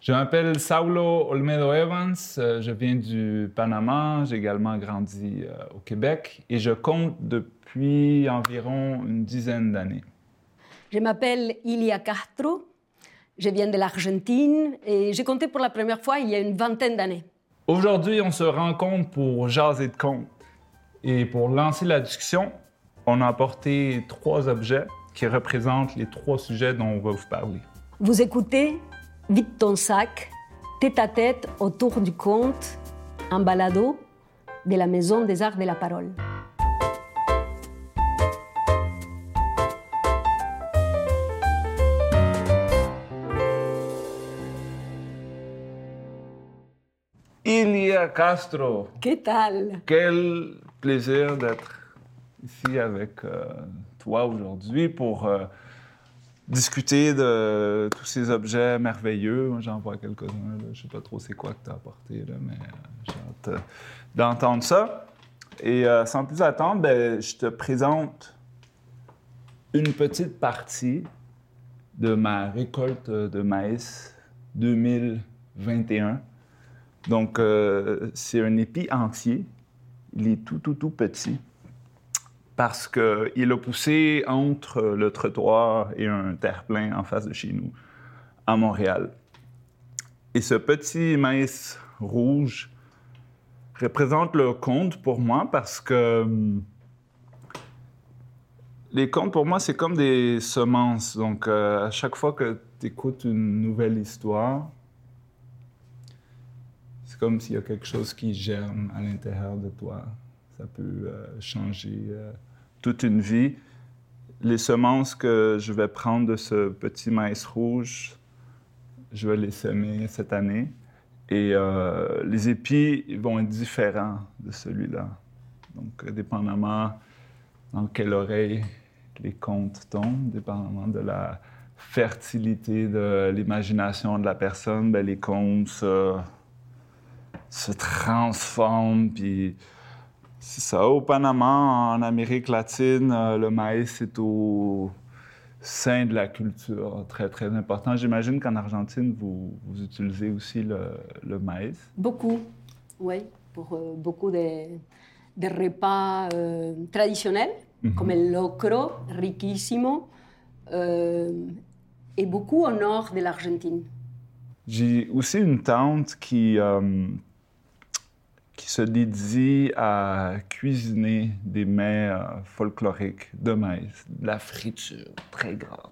Je m'appelle Saulo Olmedo Evans, euh, je viens du Panama, j'ai également grandi euh, au Québec et je compte depuis environ une dizaine d'années. Je m'appelle Ilia Castro, je viens de l'Argentine et j'ai compté pour la première fois il y a une vingtaine d'années. Aujourd'hui, on se rencontre pour jaser de compte. Et pour lancer la discussion, on a apporté trois objets qui représentent les trois sujets dont on va vous parler. Vous écoutez Vite ton sac, tête à tête autour du conte, un balado de la Maison des Arts de la Parole. Ilia Castro, quel plaisir d'être ici avec euh, toi aujourd'hui pour euh, discuter de tous ces objets merveilleux. J'en vois quelques-uns. Je sais pas trop c'est quoi que tu as apporté, là, mais euh, j'ai hâte euh, d'entendre ça. Et euh, sans plus attendre, ben, je te présente une petite partie de ma récolte de maïs 2021. Donc, c'est un épi entier. Il est tout, tout, tout petit parce qu'il a poussé entre le trottoir et un terre-plein en face de chez nous, à Montréal. Et ce petit maïs rouge représente le conte pour moi parce que hum, les contes, pour moi, c'est comme des semences. Donc, euh, à chaque fois que tu écoutes une nouvelle histoire, c'est comme s'il y a quelque chose qui germe à l'intérieur de toi. Ça peut euh, changer euh, toute une vie. Les semences que je vais prendre de ce petit maïs rouge, je vais les semer cette année. Et euh, les épis vont être différents de celui-là. Donc, euh, dépendamment dans quelle oreille les contes tombent, dépendamment de la fertilité de l'imagination de la personne, ben, les contes se, se transforment. Puis c'est ça. Au Panama, en Amérique latine, euh, le maïs est au sein de la culture très, très important. J'imagine qu'en Argentine, vous, vous utilisez aussi le, le maïs. Beaucoup, oui, pour euh, beaucoup de, de repas euh, traditionnels, comme le locro, riquísimo, euh, et beaucoup au nord de l'Argentine. J'ai aussi une tante qui, qui se dédie à cuisiner des mets euh, folkloriques de maïs, de la friture très grave.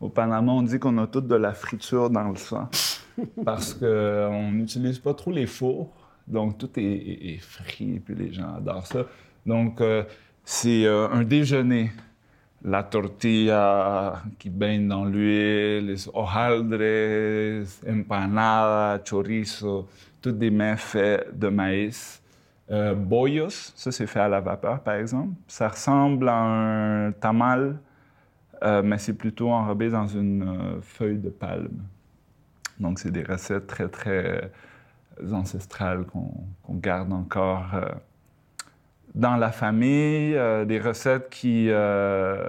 Au Panama, on dit qu'on a toute de la friture dans le sang parce qu'on n'utilise pas trop les fours, donc tout est, est- est frit, puis les gens adorent ça. Donc, euh, c'est euh, un déjeuner la tortilla qui baigne dans l'huile, les hojaldres, empanadas, chorizo, tous des mets faits de maïs. Euh, bollos, ça c'est fait à la vapeur par exemple. Ça ressemble à un tamal, euh, mais c'est plutôt enrobé dans une euh, feuille de palme. Donc c'est des recettes très très ancestrales qu'on garde encore euh, dans la famille, euh, des recettes qui, euh,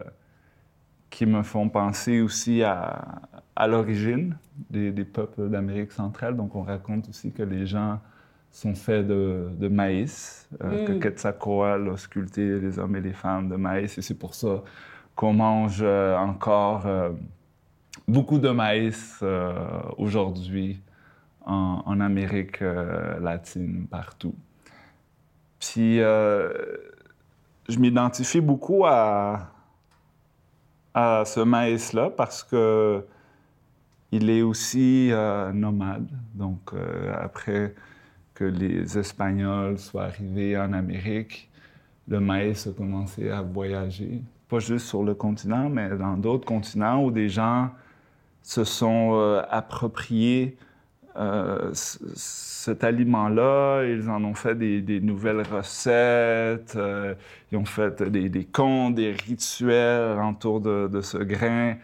qui me font penser aussi à, à l'origine des, des peuples d'Amérique centrale. Donc, on raconte aussi que les gens sont faits de, de maïs, euh, que Mm. Quetzalcoatl a sculpté les hommes et les femmes de maïs. Et c'est pour ça qu'on mange euh, encore euh, beaucoup de maïs aujourd'hui en, en Amérique latine, partout. Puis, je m'identifie beaucoup à, à ce maïs-là parce que il est aussi euh, nomade. Donc, euh, après que les Espagnols soient arrivés en Amérique, le maïs a commencé à voyager, pas juste sur le continent, mais dans d'autres continents où des gens se sont euh, appropriés euh, cet aliment-là. Ils en ont fait des, nouvelles recettes. ils ont fait des, contes, des rituels autour de ce grain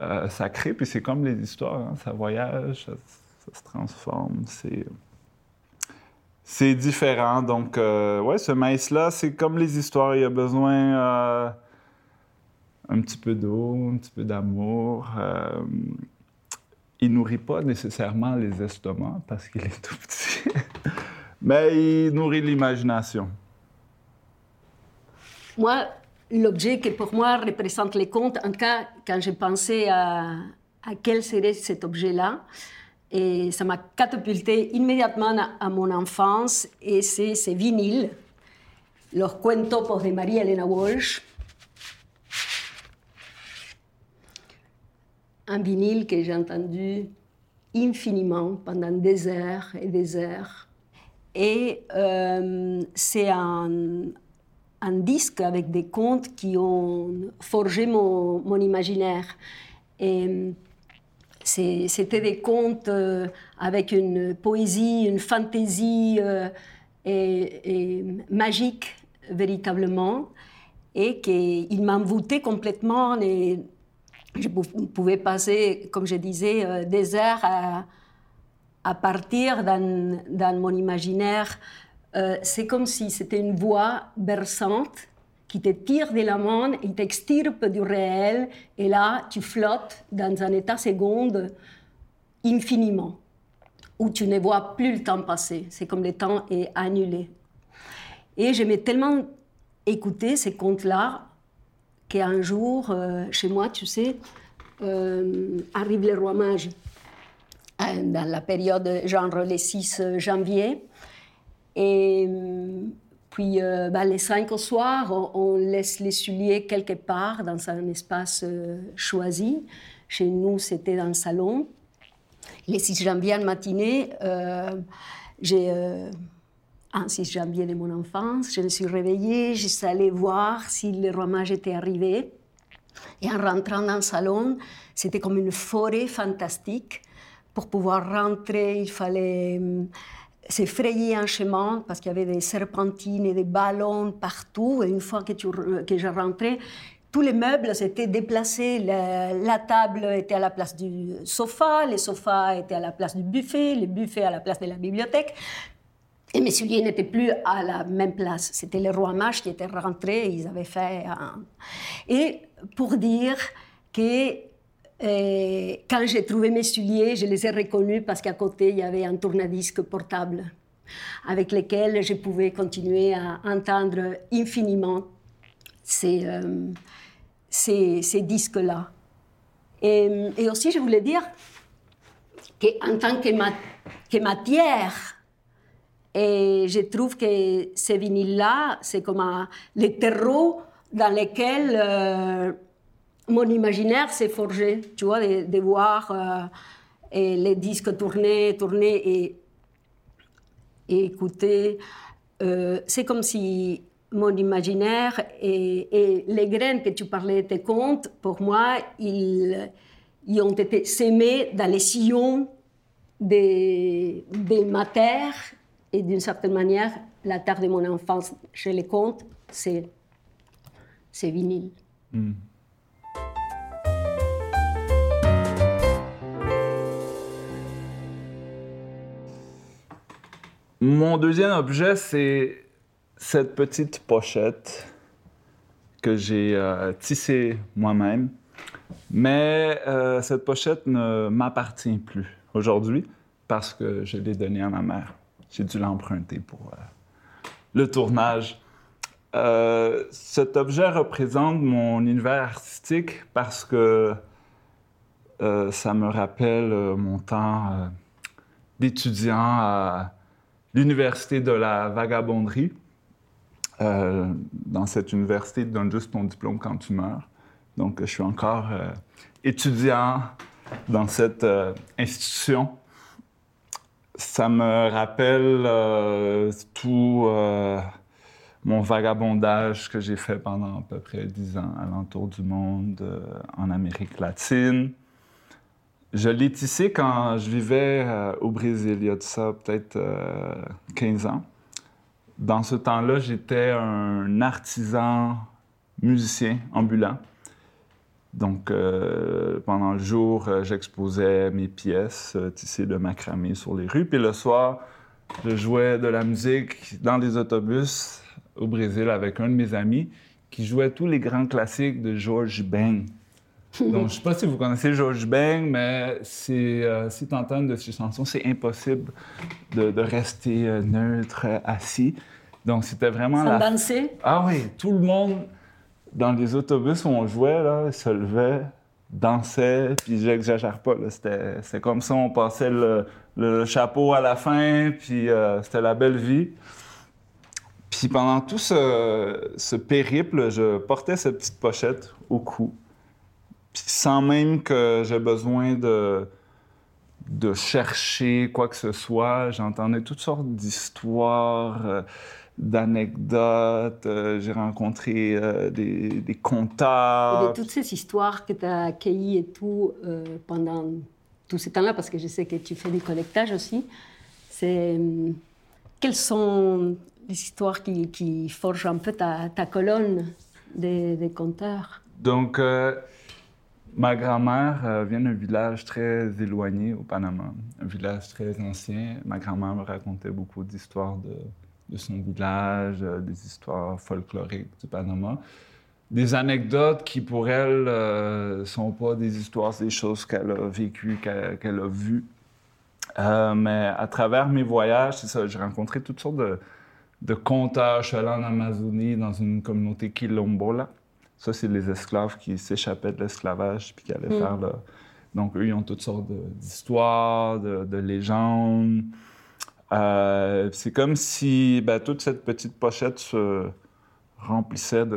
euh, sacré. Puis c'est comme les histoires, hein, ça voyage, ça, ça se transforme. C'est c'est différent. Donc, euh, ouais, ce maïs-là, c'est comme les histoires. Il a besoin euh, un petit peu d'eau, un petit peu d'amour. Euh, il nourrit pas nécessairement les estomacs parce qu'il est tout petit, mais il nourrit l'imagination. Moi, l'objet qui pour moi représente les contes, en tout cas, quand j'ai pensé à, à quel serait cet objet-là, et ça m'a catapulté immédiatement à, mon enfance, et c'est ces vinyles, Los Cuentos de Maria Elena Walsh, un vinyle que j'ai entendu infiniment pendant des heures et des heures. Et euh, c'est un, un, disque avec des contes qui ont forgé mon, imaginaire. Et c'était des contes euh, avec une poésie, une fantaisie euh, et, magique, véritablement, et qu'il m'envoûtait complètement. Je pouvais passer, comme je disais, euh, des heures à, partir dans, mon imaginaire. Euh, c'est comme si c'était une voix berçante qui te tire de la main t'extirpe du réel. Et là, tu flottes dans un état seconde infiniment, où tu ne vois plus le temps passer. C'est comme le temps est annulé. Et j'aimais tellement écouter ces contes-là qu'un jour, euh, chez moi, tu sais, euh, arrive le roi mage euh, dans la période genre le 6 janvier. Et puis, bah, les 5 au soir, on, laisse les souliers quelque part dans un espace choisi. Chez nous, c'était dans le salon. Les 6 janvier en matinée, j'ai un 6 janvier de mon enfance. Je me suis réveillée, je suis allée voir si le roi mage était arrivé. Et en rentrant dans le salon, c'était comme une forêt fantastique. Pour pouvoir rentrer, il fallait hum, s'effrayer un chemin parce qu'il y avait des serpentines et des ballons partout. Et une fois que, tu, que je rentrais, tous les meubles s'étaient déplacés. La, table était à la place du sofa, les sofas étaient à la place du buffet, le buffet à la place de la bibliothèque. Et mes souliers n'étaient plus à la même place. C'était les rois mages qui étaient rentrés, ils avaient fait. Et pour dire que euh, quand j'ai trouvé mes souliers, je les ai reconnus parce qu'à côté, il y avait un tourne-disque portable avec lequel je pouvais continuer à entendre infiniment ces, euh, ces, disques-là. Et, et, aussi, je voulais dire qu'en tant que, ma, que matière, et je trouve que ces vinyles-là, c'est comme les terreaux dans lesquels euh, mon imaginaire s'est forgé, tu vois, de, voir euh, et les disques tourner, tourner et, écouter. Euh, c'est comme si mon imaginaire et, les graines que tu parlais tes contes, pour moi, ils, ont été sémés dans les sillons des, des matières et d'une certaine manière, la terre de mon enfance chez les contes, c'est, vinyle. Hmm. Mon deuxième objet, c'est cette petite pochette que j'ai euh, tissée moi-même. Mais euh, cette pochette ne m'appartient plus aujourd'hui parce que je l'ai donnée à ma mère j'ai dû l'emprunter pour euh, le tournage. Cet objet représente mon univers artistique parce que ça me rappelle mon temps d'étudiant à l'université de la vagabonderie. dans cette université, ils donnent juste ton diplôme quand tu meurs. Donc, je suis encore étudiant dans cette institution ça me rappelle euh, tout euh, mon vagabondage que j'ai fait pendant à peu près dix ans à l'entour du monde, euh, en Amérique latine. Je l'ai tissé quand je vivais au Brésil, il y a de ça peut-être 15 ans. Dans ce temps-là, j'étais un artisan musicien ambulant. Donc, euh, pendant le jour, euh, j'exposais mes pièces euh, tissées de macramé sur les rues. Puis le soir, je jouais de la musique dans les autobus au Brésil avec un de mes amis qui jouait tous les grands classiques de George Ben. Donc, je ne sais pas si vous connaissez George Bang, mais c'est, euh, si tu entends de ces chansons, c'est impossible de, de rester euh, neutre, assis. Donc, c'était vraiment Sans la... danser? Ah oui, tout le monde dans les autobus où on jouait, là, se levait, dansait, puis j'exagère pas, c'était, c'était comme ça, on passait le, le chapeau à la fin, puis euh, c'était la belle vie. Puis pendant tout ce, ce périple, je portais cette petite pochette au cou. Puis sans même que j'ai besoin de, de chercher quoi que ce soit, j'entendais toutes sortes d'histoires, euh, d'anecdotes. euh, j'ai rencontré euh, des, des Et comptables. de toutes ces histoires que tu as accueillies et tout pendant tout ce temps-là, parce que je sais que tu fais du collectage aussi, c'est quelles sont les histoires qui, qui forgent un peu ta, ta colonne des, des conteurs Donc, ma grand-mère euh, vient d'un village très éloigné au Panama, un village très ancien. Ma grand-mère me racontait beaucoup d'histoires de, son village, euh, des histoires folkloriques du Panama. Des anecdotes qui, pour elle, ne sont pas des histoires, c'est des choses qu'elle a vécues, qu'elle a vues. Euh, mais à travers mes voyages, c'est ça, j'ai rencontré toutes sortes de, de conteurs. Je suis allé en Amazonie, dans une communauté quilombola. Ça, c'est les esclaves qui s'échappaient de l'esclavage puis qui allaient Mm. faire là. Donc, eux, ils ont toutes sortes d'histoires, de, de légendes. Euh, c'est comme si ben, toute cette petite pochette se remplissait de,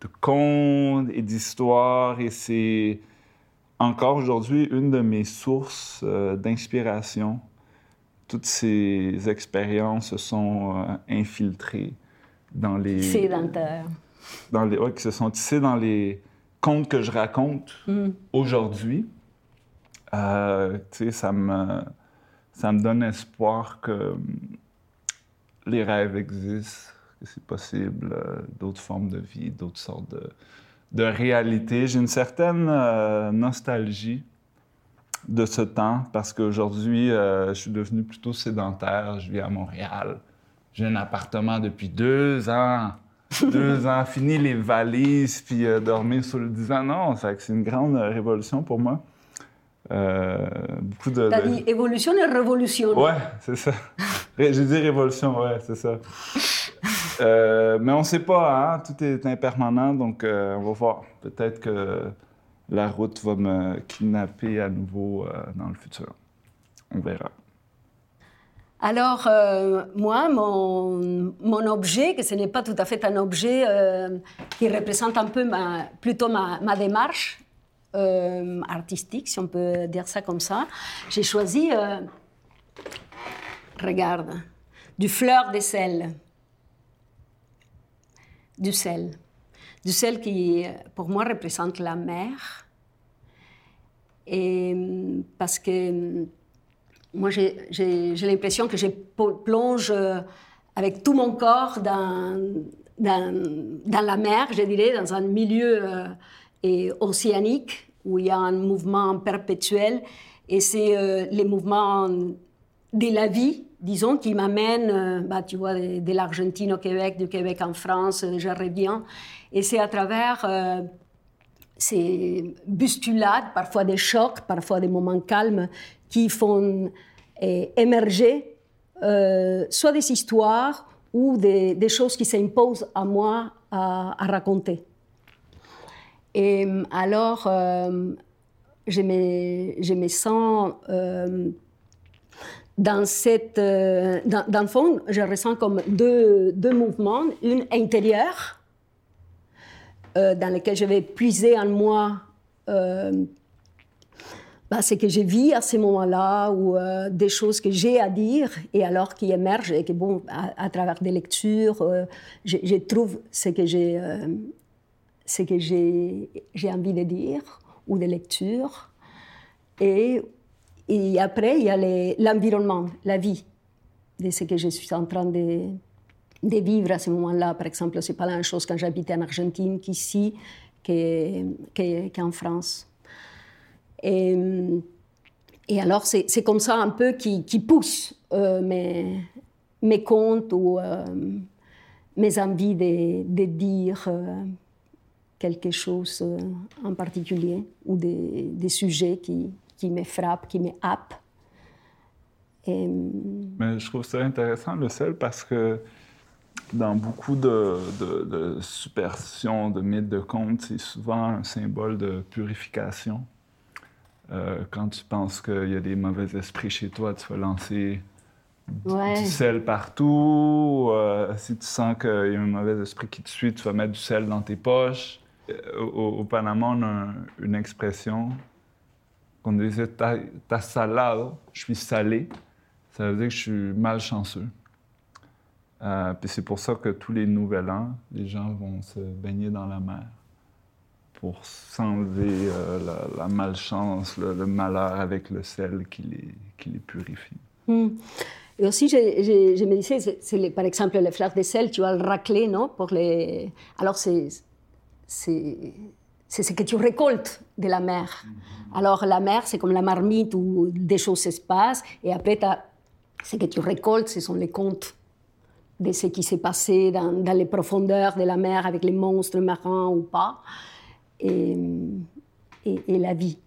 de contes et d'histoires. Et c'est encore aujourd'hui une de mes sources euh, d'inspiration. Toutes ces expériences se sont euh, infiltrées dans les sédentaires. dans les, ouais, qui se sont tissés dans les contes que je raconte Mm. aujourd'hui. Euh, ça me, ça me donne espoir que hum, les rêves existent, que c'est possible, euh, d'autres formes de vie, d'autres sortes de, de réalités. J'ai une certaine euh, nostalgie de ce temps parce qu'aujourd'hui, je suis devenu plutôt sédentaire. Je vis à Montréal. J'ai un appartement depuis deux ans. Deux ans, fini les valises, puis euh, dormir sur le divan. Non, c'est une grande euh, révolution pour moi. Euh, beaucoup de. De- dit évolution et révolution. Ouais, c'est ça. J'ai dit révolution, ouais, c'est ça. Euh, mais on sait pas, hein? Tout est impermanent, donc on va voir. Peut-être que la route va me kidnapper à nouveau dans le futur. On verra. Alors, euh, moi, mon, objet, que ce n'est pas tout à fait un objet euh, qui représente un peu plutôt ma, ma démarche euh, artistique, si on peut dire ça comme ça, j'ai choisi, regarde, du fleur de sel. Du sel. Du sel qui, pour moi, représente la mer. Et parce que moi, j'ai- l'impression que je plonge euh, avec tout mon corps dans, la mer, je dirais, dans un milieu euh, océanique où il y a un mouvement perpétuel. Et c'est euh, les mouvements de la vie, disons, qui m'amènent, euh, bah, tu vois, de, l'Argentine au Québec, du Québec en France, je reviens. Et c'est à travers ces bousculades, parfois des chocs, parfois des moments calmes, qui font euh, émerger euh, soit des histoires ou des, choses qui s'imposent à moi à, raconter. Et euh, alors, euh, je, me, je sens dans cette... dans, le fond, je ressens comme deux, deux mouvements, une intérieure, dans lequel je vais puiser en moi bah, que je vis à ce moment-là ou euh, des choses que j'ai à dire et alors qui émergent et que, bon, à, à travers des lectures, euh, je, trouve ce que j'ai euh, que j'ai envie de dire ou des lectures. Et, après, il y a l'environnement, la vie de ce que je suis en train de, vivre à ce moment-là. Par exemple, c'est pas la même chose quand j'habitais en Argentine qu'ici, que- que- qu'en France. Et, alors, c'est comme ça un peu qui, pousse euh, mes, mes contes ou euh, mes envies de, dire euh, quelque chose en particulier ou des, des sujets qui, qui, me frappent, qui me happent. Mais je trouve ça intéressant, le sel, parce que dans beaucoup de superstitions, de mythes, de contes, c'est souvent un symbole de purification. Euh, quand tu penses qu'il y a des mauvais esprits chez toi, tu vas lancer du sel partout. Euh, si tu sens qu'il y a un mauvais esprit qui te suit, tu vas mettre du sel dans tes poches. Euh, au, Panama, on a une expression qu'on disait ta, ta salado, je suis salé. Ça veut dire que je suis malchanceux. Euh, puis c'est pour ça que tous les nouvel an, les gens vont se baigner dans la mer pour s'enlever la, malchance, le, malheur avec le sel qui les, qui les purifie. Hmm. Et aussi, je, je, me disais, c'est par exemple les fleurs de sel, tu as le raclé, non pour les... Alors, c'est ce que tu récoltes de la mer. Alors, la mer, c'est comme la marmite où des choses se passent, et après, ce que tu récoltes, ce sont les contes de ce qui s'est passé dans, dans, les profondeurs de la mer avec les monstres marins ou pas, et, et, et la vie.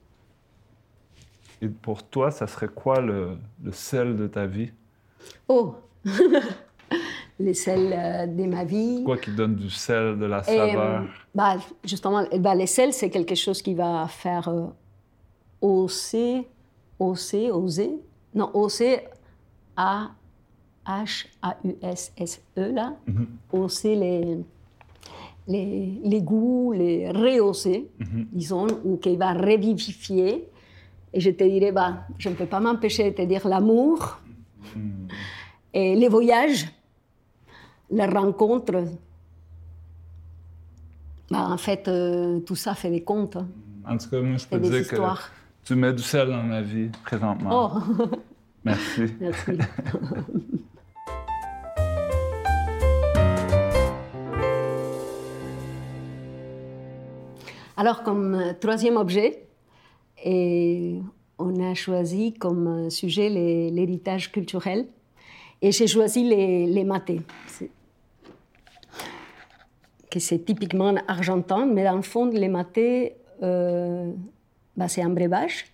Et pour toi, ça serait quoi le, le sel de ta vie? Oh Les sels euh, de ma vie. Quoi qui donne du sel, de la saveur? bah, Justement, bah, les sels, c'est quelque chose qui va faire euh, oser, oser, oser. Non, oser, A, H, A, U, S, S, E, là. Mm Oser les, les, les, goûts, les rehausser, mhm. disons, ou qui va revivifier. Et je te dirais, bah, je ne peux pas m'empêcher de te dire l'amour. Et les voyages, les rencontres, bah, en fait, euh, tout ça fait des. Hein. En tout cas, moi, je peux dire que tu mets du sel dans ma vie présentement. Oh. Merci. Merci. Alors, comme euh, troisième objet, et on a choisi comme sujet l'héritage culturel. Et j'ai choisi les, les matés, que c'est typiquement argentin, mais dans le fond, les matés, euh, bah, c'est un breuvage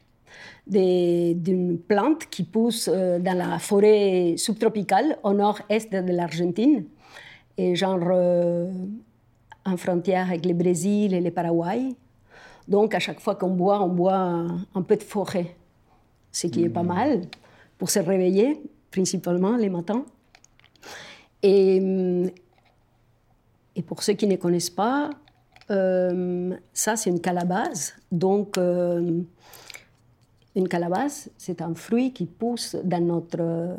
d'une plante qui pousse euh, dans la forêt subtropicale au nord-est de l'Argentine, et genre euh, en frontière avec le Brésil et le Paraguay. Donc, à chaque fois qu'on boit, on boit un, peu de forêt, ce qui est pas mm. mal pour se réveiller, principalement les matins. Et, et pour ceux qui ne connaissent pas, euh, ça, c'est une calabasse. Donc, euh, une calabasse, c'est un fruit qui pousse dans notre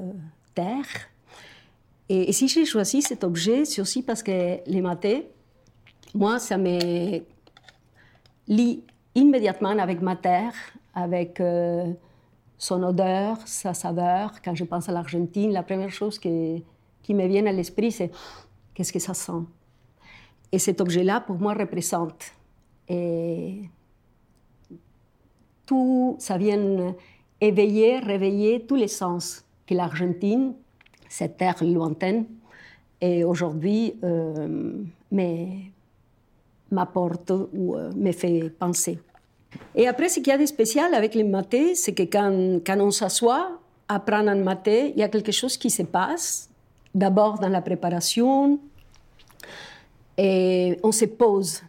terre. Et, et si j'ai choisi cet objet, c'est aussi parce que les matés, moi, ça m'est lie immédiatement avec ma terre, avec euh, son odeur, sa saveur. Quand je pense à l'Argentine, la première chose qui me vient à l'esprit, c'est qu'est-ce que ça sent? Et cet objet-là, pour moi, représente. Et tout, ça vient éveiller, réveiller tous les sens que l'Argentine, cette terre lointaine, et aujourd'hui, euh, mais m'apporte ou euh, me fait penser. Et après, ce qu'il y a de spécial avec les matés, c'est que quand, quand on s'assoit à prendre un maté, il y a quelque chose qui se passe. D'abord dans la préparation, et on se pose.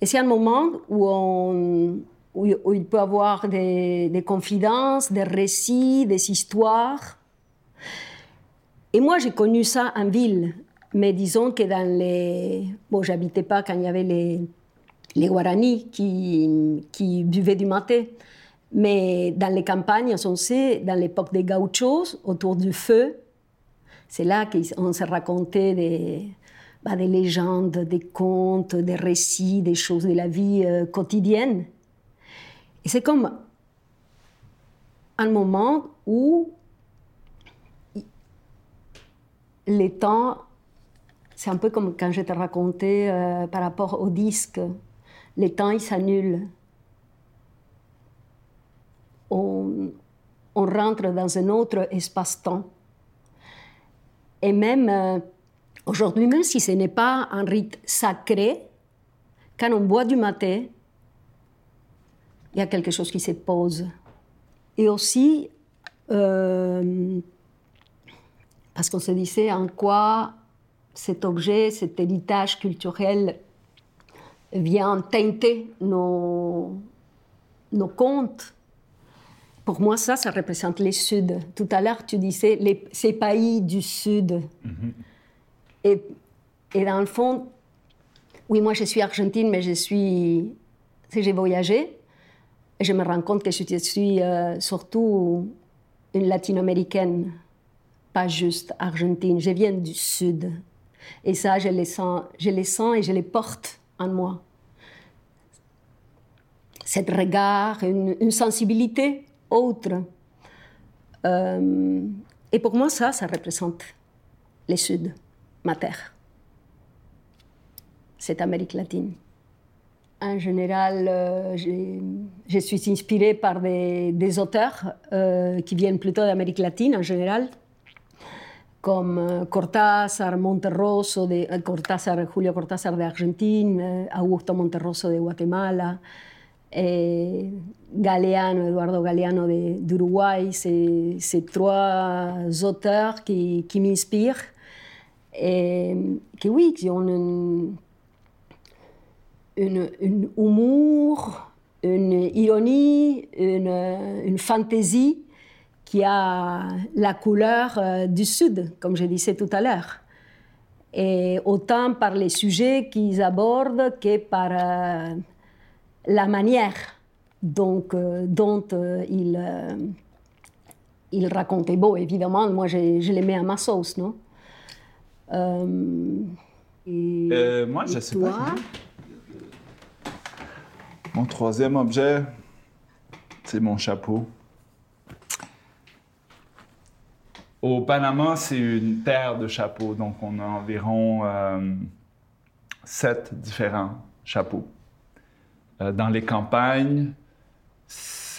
Et c'est un moment où, on, où, il peut y avoir des, confidences, des récits, des histoires. Et moi, j'ai connu ça en ville. Mais disons que dans les... Bon, j'habitais pas quand il y avait les, les Guaranis qui, qui buvaient du maté. Mais dans les campagnes, on sait, dans l'époque des gauchos, autour du feu, c'est là qu'on se racontait des, bah, des légendes, des contes, des récits, des choses de la vie euh, quotidienne. Et c'est comme un moment où les temps c'est un peu comme quand je te racontais euh, par rapport au disque. Les temps, ils s'annulent. On, rentre dans un autre espace-temps. Et même euh, aujourd'hui, même si ce n'est pas un rite sacré, quand on boit du maté, il y a quelque chose qui se pose. Et aussi, euh, parce qu'on se disait en quoi cet objet, cet héritage culturel vient teinter nos, nos contes. Pour moi, ça, ça représente les Sud. Tout à l'heure, tu disais les, ces pays du Sud. Mm-hmm. et, et, dans le fond, oui, moi, je suis argentine, mais je suis. J'ai voyagé, et je me rends compte que je suis euh, surtout une latino-américaine, pas juste argentine. Je viens du Sud. Et ça, je les sens, je les sens et je les porte en moi. Cet regard, une, sensibilité autre. Euh, et pour moi, ça, ça représente le Sud, ma terre, cette Amérique latine. En général, euh, je, suis inspirée par des, auteurs euh, qui viennent plutôt d'Amérique latine en général, comme euh, Cortázar, Monterroso, de, Cortázar, Julio Cortázar de Argentine, Augusto Monterroso de Guatemala, Galeano, Eduardo Galeano d'Uruguay. Ces trois auteurs qui, m'inspirent et qui, ont une, humour, une ironie, une fantaisie qui a la couleur euh, du Sud, comme je disais tout à l'heure. Et autant par les sujets qu'ils abordent que par euh, la manière donc, euh, dont ils, ils racontaient. Bon, évidemment, moi, je, les mets à ma sauce, non? Moi, je sais pas. Mon troisième objet, c'est mon chapeau. Au Panama, c'est une terre de chapeaux, donc on a environ euh, sept différents chapeaux. Euh, dans les campagnes,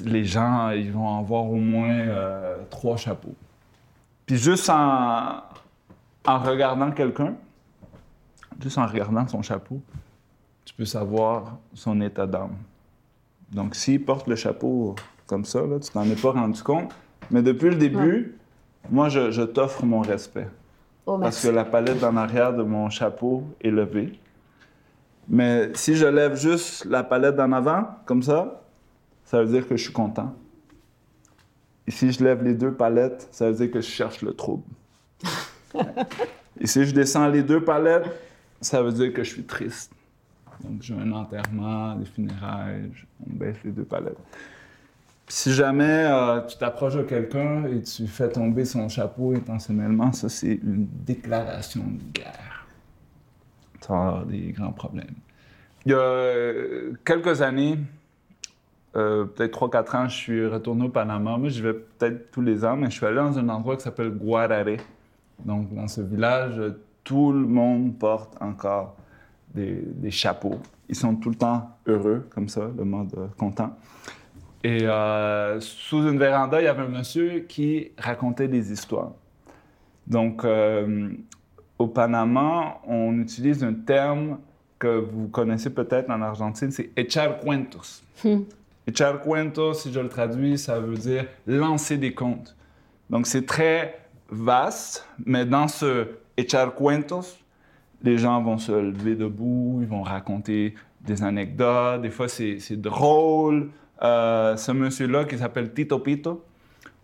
les gens, ils vont avoir au moins euh, trois chapeaux. Puis juste en, regardant quelqu'un, juste en regardant son chapeau, tu peux savoir son état d'âme. Donc, s'il porte le chapeau comme ça, là, tu t'en es pas rendu compte. Mais depuis le début, moi, je, t'offre mon respect. Oh, parce que la palette en arrière de mon chapeau est levée. Mais si je lève juste la palette en avant, comme ça, ça veut dire que je suis content. Et si je lève les deux palettes, ça veut dire que je cherche le trouble. Et si je descends les deux palettes, ça veut dire que je suis triste. Donc, j'ai un enterrement, des funérailles, on baisse les deux palettes si jamais euh, tu t'approches de quelqu'un et tu fais tomber son chapeau intentionnellement, ça, c'est une déclaration de guerre. Ça va avoir des grands problèmes. Il y a euh, quelques années, euh, peut-être 3-4 ans, je suis retourné au Panama. Moi, je vais peut-être tous les ans, mais je suis allé dans un endroit qui s'appelle Guarare. Donc, dans ce village, tout le monde porte encore des, chapeaux. Ils sont tout le temps heureux, comme ça, le mode content. Et euh, sous une véranda, il y avait un monsieur qui racontait des histoires. Donc, euh, au Panama, on utilise un terme que vous connaissez peut-être en Argentine, c'est echar cuentos. Hmm. Echar cuentos, si je le traduis, ça veut dire lancer des contes. Donc, c'est très vaste, mais dans ce echar cuentos, les gens vont se lever debout, ils vont raconter des anecdotes, des fois c'est drôle, ce monsieur-là qui s'appelle Tito Pito,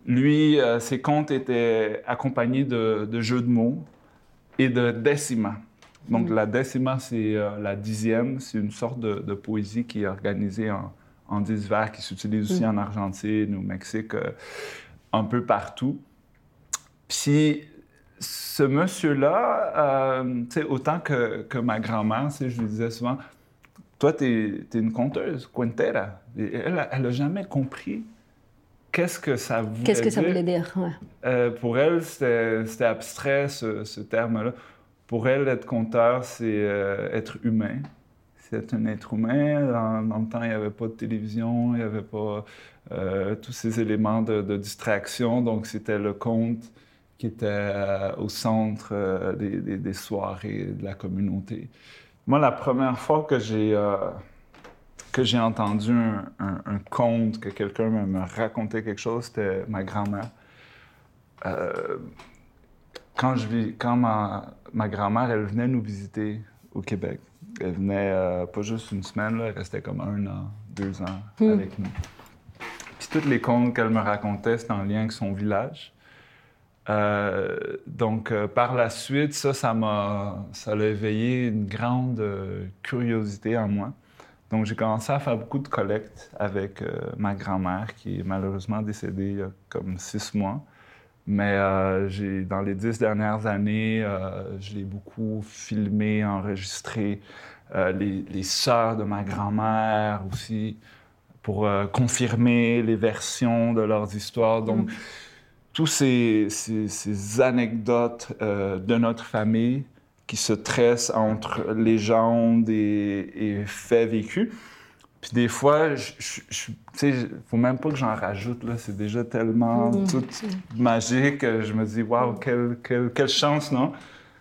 lui, euh, ses contes étaient accompagnés de, jeux de mots et de décima. Donc mm. la décima, c'est euh, la dixième, c'est une sorte de, poésie qui est organisée en, en dix vers, qui s'utilise aussi mm. en Argentine, au Mexique, un peu partout. Puis ce monsieur-là, autant que, que ma grand-mère, je lui disais souvent, toi, tu es, une conteuse, cuentera. Elle n'a jamais compris qu'est-ce que ça voulait dire. Qu'est-ce que ça voulait dire, euh, pour elle, c'était abstrait, ce, terme-là. Pour elle, être conteur, c'est euh, être humain. C'est être un être humain. Dans, le temps, il n'y avait pas de télévision, il n'y avait pas euh, tous ces éléments de, distraction. Donc, c'était le conte qui était au centre des, des, soirées de la communauté. Moi, la première fois que j'ai euh, que j'ai entendu un, conte, que quelqu'un me, racontait quelque chose, c'était ma grand-mère. Euh, quand je quand ma, ma grand-mère, elle venait nous visiter au Québec. Elle venait euh, pas juste une semaine, elle restait comme un an, deux ans hmm. avec nous. Puis toutes les contes qu'elle me racontait, c'était en lien avec son village. Euh, donc, euh, par la suite, ça, ça m'a, ça a éveillé une grande euh, curiosité en moi. Donc, j'ai commencé à faire beaucoup de collectes avec ma grand-mère, qui est malheureusement décédée il y a comme six mois. Mais j'ai, dans les dix dernières années, je l'ai beaucoup filmé, enregistré. les, sœurs de ma grand-mère aussi, pour confirmer les versions de leurs histoires. Donc, mm tous ces, ces, anecdotes euh, de notre famille qui se tressent entre légendes et, faits vécus. Puis des fois, il ne faut même pas que j'en rajoute, là, c'est déjà tellement mmh. tout magique. Je me dis, waouh, quelle, quelle, quelle, chance, non?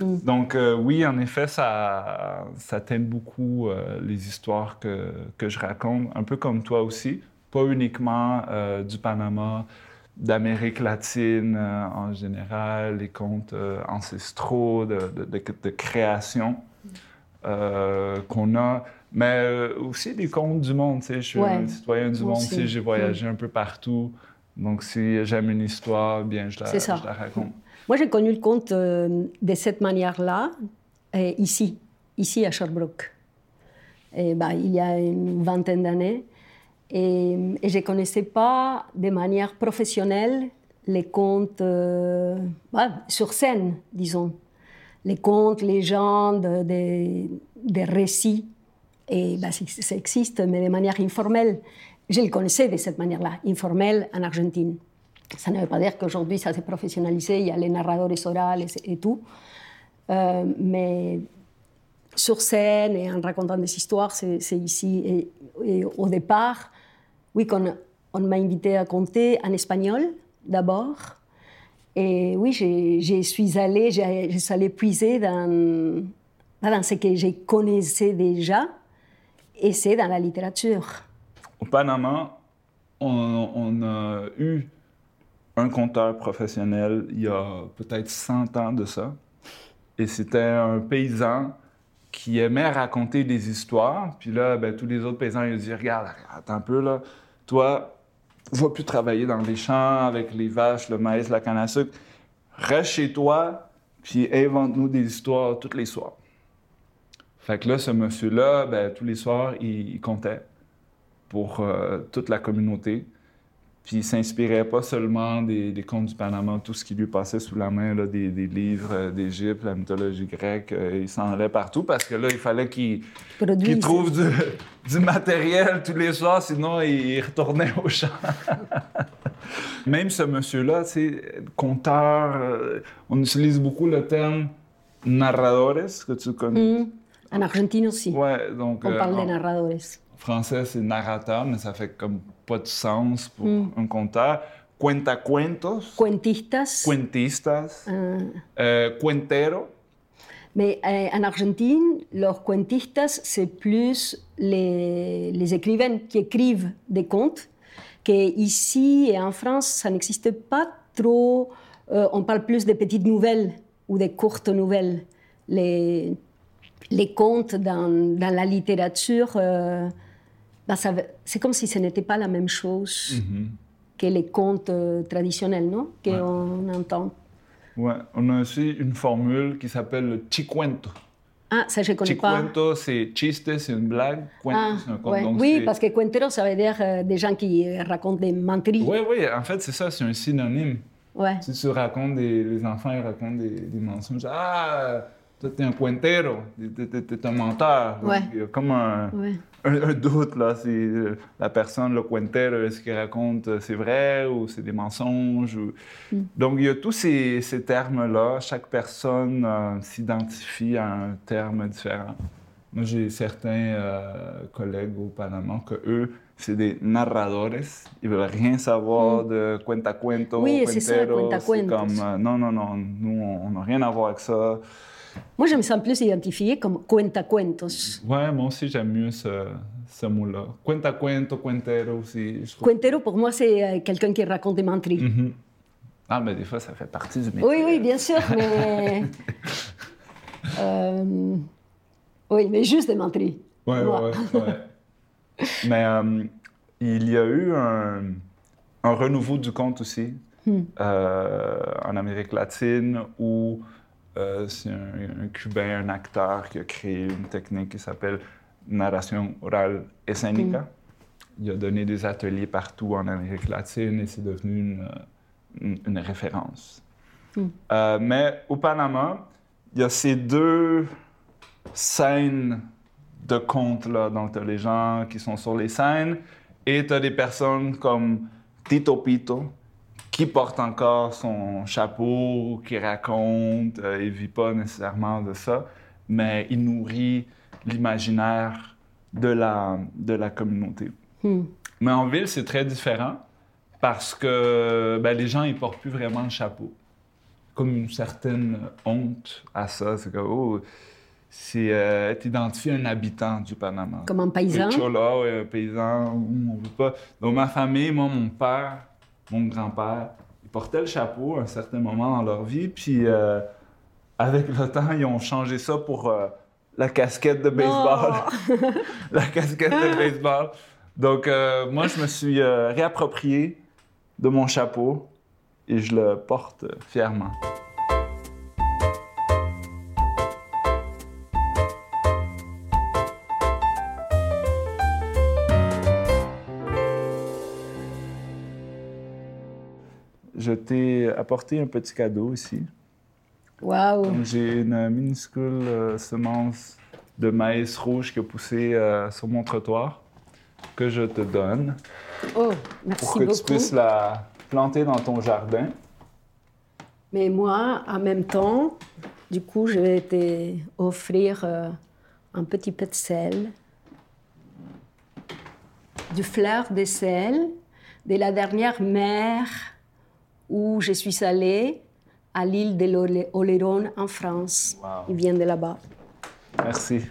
Mmh. Donc euh, oui, en effet, ça, ça beaucoup euh, les histoires que, que, je raconte, un peu comme toi aussi, pas uniquement du Panama, d'Amérique latine euh, en général, les contes euh, ancestraux de, de, création euh, qu'on a, mais aussi des contes du monde. Je suis un citoyen du monde, j'ai voyagé un peu partout. Donc, si j'aime une histoire, bien, je la, je la raconte. Moi, j'ai connu le conte de cette manière-là, ici, ici à Sherbrooke. Et, bah, il y a une vingtaine d'années. Et, je ne connaissais pas de manière professionnelle les contes euh, sur scène, disons. Les contes, légendes, des, des récits. Et bah, ça existe, mais de manière informelle. Je le connaissais de cette manière-là, informelle en Argentine. Ça ne veut pas dire qu'aujourd'hui ça s'est professionnalisé, il y a les narrateurs orales et, tout. Euh, mais sur scène et en racontant des histoires, c'est ici. Et, au départ, oui, qu'on on m'a invité à compter en espagnol d'abord. Et oui, je suis allée, je suis allée puiser dans, dans ce que je connaissais déjà, et c'est dans la littérature. Au Panama, on, a eu un conteur professionnel il y a peut-être 100 ans de ça. Et c'était un paysan qui aimait raconter des histoires. Puis là, ben, tous les autres paysans, ils disaient Regarde, attends un peu, là. Toi, va plus travailler dans les champs avec les vaches, le maïs, la canne à sucre. Reste chez toi, puis invente-nous des histoires tous les soirs. Fait que là, ce monsieur-là, ben, tous les soirs, il, comptait pour euh, toute la communauté. Puis il s'inspirait pas seulement des, contes du Panama, tout ce qui lui passait sous la main, là, des, livres euh, d'Égypte, la mythologie grecque, euh, il s'en allait partout parce que là, il fallait qu'il trouve du, matériel tous les soirs, sinon il retournait au champ. Même ce monsieur-là, c'est conteur, euh, on utilise beaucoup le terme narradores, que tu connais. Mm. En Argentine aussi. Ouais, donc, on parle de narradores. Français, c'est narrateur, mais ça fait comme pas de sens pour mm. un conteur. Cuentacuentos. Cuentistas. Cuentistas. Euh, cuentero. Mais euh, en Argentine, los cuentistas, c'est plus les, les, écrivains qui écrivent des contes, qu'ici et en France, ça n'existe pas trop. Euh, on parle plus de petites nouvelles ou de courtes nouvelles. Les, les contes dans, dans la littérature, bah, c'est comme si ce n'était pas la même chose mm-hmm. que les contes euh, traditionnels, non? Qu'on entend. Ouais, on a aussi une formule qui s'appelle le chicuento. Ah, ça, je ne connais pas. Chicuento, c'est chiste, c'est une blague. Cuento, ah, c'est un conte. Oui, parce que cuentero, ça veut dire euh, des gens qui racontent des menteries. Oui, oui, en fait, c'est ça, c'est un synonyme. Ouais. Si tu racontes des... Les enfants, ils racontent des, des mensonges. Ah t'es un cuentero, t'es un menteur. Il y a comme un, un, doute, là, si euh, la personne, le cuentero, ce qu'il raconte, euh, c'est vrai ou c'est des mensonges. Mm. Donc, il y a tous ces, ces termes-là. Chaque personne euh, s'identifie à un terme différent. Moi, j'ai certains collègues au Panama que eux, c'est des narradores. Ils veulent rien savoir mm. de cuenta-cuento, oui, c'est ça, cuenta comme, non, non, non, nous, on n'a rien à voir avec ça. Moi, j'aime ça plus identifier comme cuentacuentos. Ouais, moi aussi, j'aime mieux ce, ce mot-là. Cuentacuento, cuentero aussi. je trouve. Cuentero, pour moi, c'est euh, quelqu'un qui raconte des menteries. Mhm. Ah, mais des fois, ça fait partie du métier. Oui, oui, bien sûr, mais. Euh, Oui, mais juste des menteries. Ouais, Moi. ouais, ouais. Mais euh, il y a eu un, un renouveau du conte aussi Hmm. euh, en Amérique latine où euh, c'est un, un Cubain, un acteur qui a créé une technique qui s'appelle narration orale escénica. Il a donné des ateliers partout en Amérique latine et c'est devenu une, une- une référence. Hmm. Euh, mais au Panama, il y a ces deux scènes de contes là, donc tu as les gens qui sont sur les scènes et tu as des personnes comme Tito Pito qui porte encore son chapeau, qui raconte, euh, il vit pas nécessairement de ça, mais il nourrit l'imaginaire de la, de la communauté. Hmm. Mais en ville, c'est très différent parce que ben, les gens, ils portent plus vraiment le chapeau. Comme une certaine honte à ça. C'est comme, oh, c'est euh, t'identifies un habitant du Panama. Comme un paysan. Chola, ouais, un paysan, on veut pas. Dans ma famille, moi, mon père, mon grand-père, ils portaient le chapeau à un certain moment dans leur vie, puis euh, avec le temps, ils ont changé ça pour euh, la casquette de baseball. la casquette de baseball. Donc, euh, moi, je me suis réapproprié de mon chapeau et je le porte fièrement. T'ai apporté un petit cadeau ici. Waouh. J'ai une minuscule euh, semence de maïs rouge qui a poussé euh, sur mon trottoir que je te donne Oh, pour merci que tu puisses la planter dans ton jardin. Mais moi, en même temps, du coup, je vais te offrir euh, un petit peu de sel, du fleur de sel de la dernière mer où je suis allée, à l'île de l'Oléron en France. Wow. Il vient de là-bas. Merci.